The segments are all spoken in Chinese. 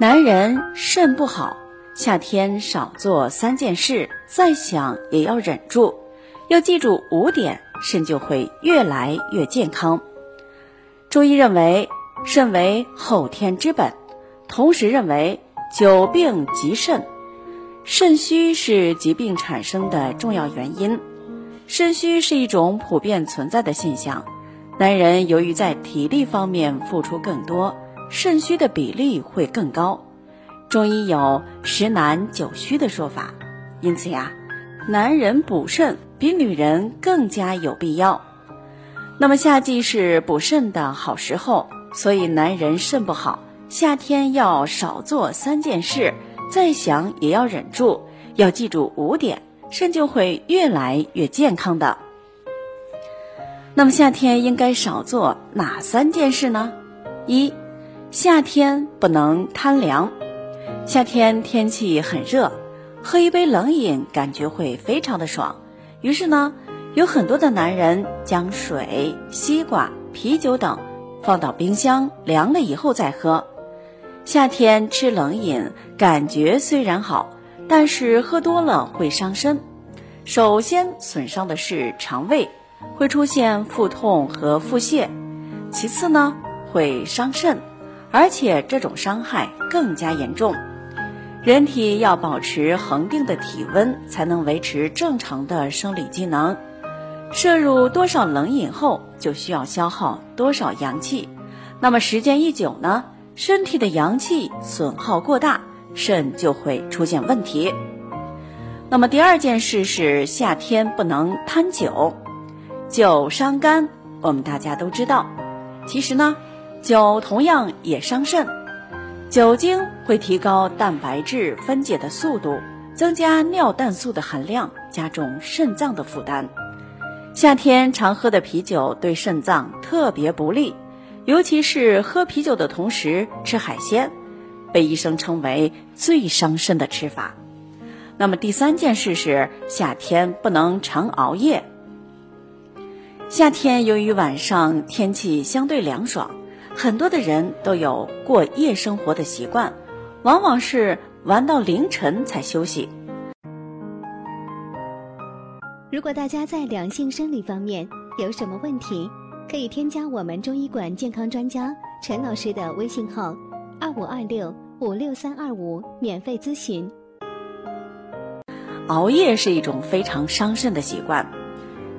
男人肾不好，夏天少做三件事，再想也要忍住，要记住五点，肾就会越来越健康。中医认为，肾为后天之本，同时认为久病及肾，肾虚是疾病产生的重要原因。肾虚是一种普遍存在的现象，男人由于在体力方面付出更多，肾虚的比例会更高。中医有十男九虚的说法，因此呀，男人补肾比女人更加有必要。那么夏季是补肾的好时候，所以男人肾不好，夏天要少做三件事，再想也要忍住，要记住五点，肾就会越来越健康的。那么夏天应该少做哪三件事呢？一，夏天不能贪凉，夏天天气很热，喝一杯冷饮感觉会非常的爽，于是呢。有很多的男人将水、西瓜、啤酒等放到冰箱凉了以后再喝。夏天吃冷饮，感觉虽然好，但是喝多了会伤身。首先损伤的是肠胃，会出现腹痛和腹泻；其次呢，会伤肾，而且这种伤害更加严重。人体要保持恒定的体温，才能维持正常的生理机能。摄入多少冷饮后，就需要消耗多少阳气。那么时间一久呢，身体的阳气损耗过大，肾就会出现问题。那么第二件事是夏天不能贪酒，酒伤肝，我们大家都知道。其实呢，酒同样也伤肾。酒精会提高蛋白质分解的速度，增加尿氮素的含量，加重肾脏的负担。夏天常喝的啤酒对肾脏特别不利，尤其是喝啤酒的同时吃海鲜，被医生称为最伤肾的吃法。那么第三件事是夏天不能常熬夜。夏天由于晚上天气相对凉爽，很多的人都有过夜生活的习惯，往往是玩到凌晨才休息。如果大家在两性生理方面有什么问题，可以添加我们中医馆健康专家陈老师的微信号：二五二六五六三二五，免费咨询。熬夜是一种非常伤肾的习惯，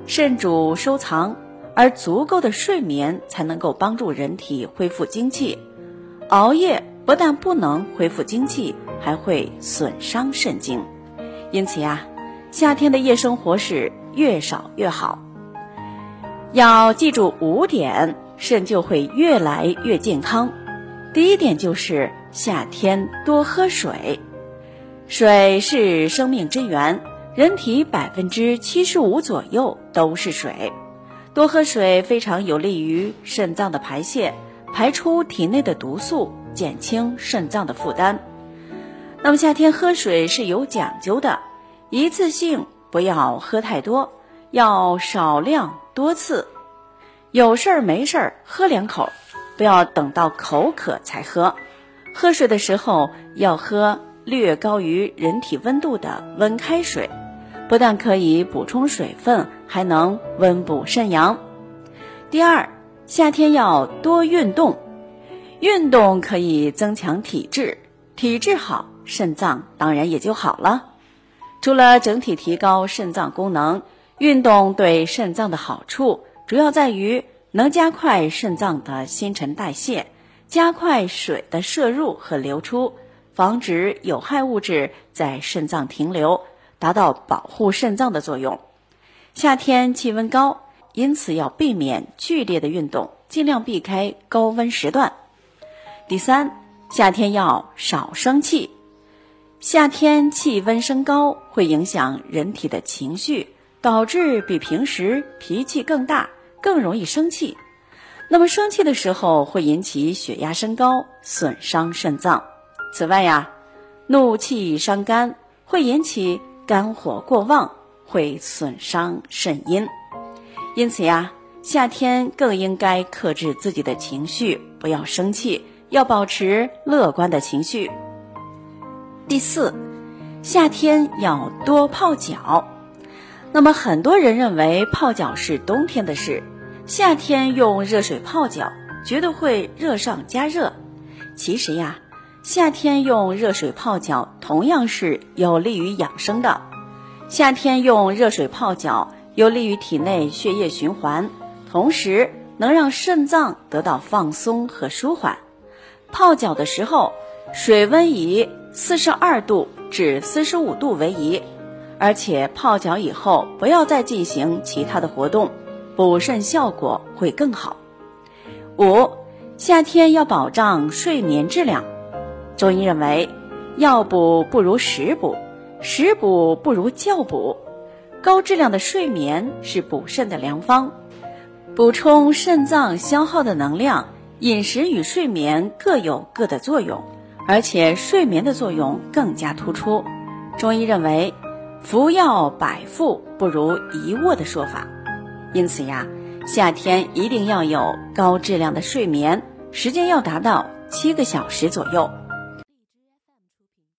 肾主收藏，而足够的睡眠才能够帮助人体恢复精气。熬夜不但不能恢复精气，还会损伤肾精，因此呀。夏天的夜生活是越少越好，要记住五点，肾就会越来越健康。第一点就是夏天多喝水，水是生命之源，人体百分之七十五左右都是水，多喝水非常有利于肾脏的排泄，排出体内的毒素，减轻肾脏的负担。那么夏天喝水是有讲究的。一次性不要喝太多，要少量多次。有事儿没事儿喝两口，不要等到口渴才喝。喝水的时候要喝略高于人体温度的温开水，不但可以补充水分，还能温补肾阳。第二，夏天要多运动，运动可以增强体质，体质好，肾脏当然也就好了。除了整体提高肾脏功能，运动对肾脏的好处主要在于能加快肾脏的新陈代谢，加快水的摄入和流出，防止有害物质在肾脏停留，达到保护肾脏的作用。夏天气温高，因此要避免剧烈的运动，尽量避开高温时段。第三，夏天要少生气。夏天气温升高，会影响人体的情绪，导致比平时脾气更大，更容易生气。那么生气的时候会引起血压升高，损伤肾脏。此外呀，怒气伤肝，会引起肝火过旺，会损伤肾阴。因此呀，夏天更应该克制自己的情绪，不要生气，要保持乐观的情绪。第四，夏天要多泡脚。那么很多人认为泡脚是冬天的事，夏天用热水泡脚绝对会热上加热。其实呀，夏天用热水泡脚同样是有利于养生的。夏天用热水泡脚有利于体内血液循环，同时能让肾脏得到放松和舒缓。泡脚的时候，水温以四十二度至四十五度为宜。而且泡脚以后不要再进行其他的活动，补肾效果会更好。五，夏天要保障睡眠质量。中医认为，药补不如食补，食补不如觉补。高质量的睡眠是补肾的良方，补充肾脏消耗的能量。饮食与睡眠各有各的作用，而且睡眠的作用更加突出。中医认为。服药百服不如一卧的说法，因此呀，夏天一定要有高质量的睡眠，时间要达到七个小时左右。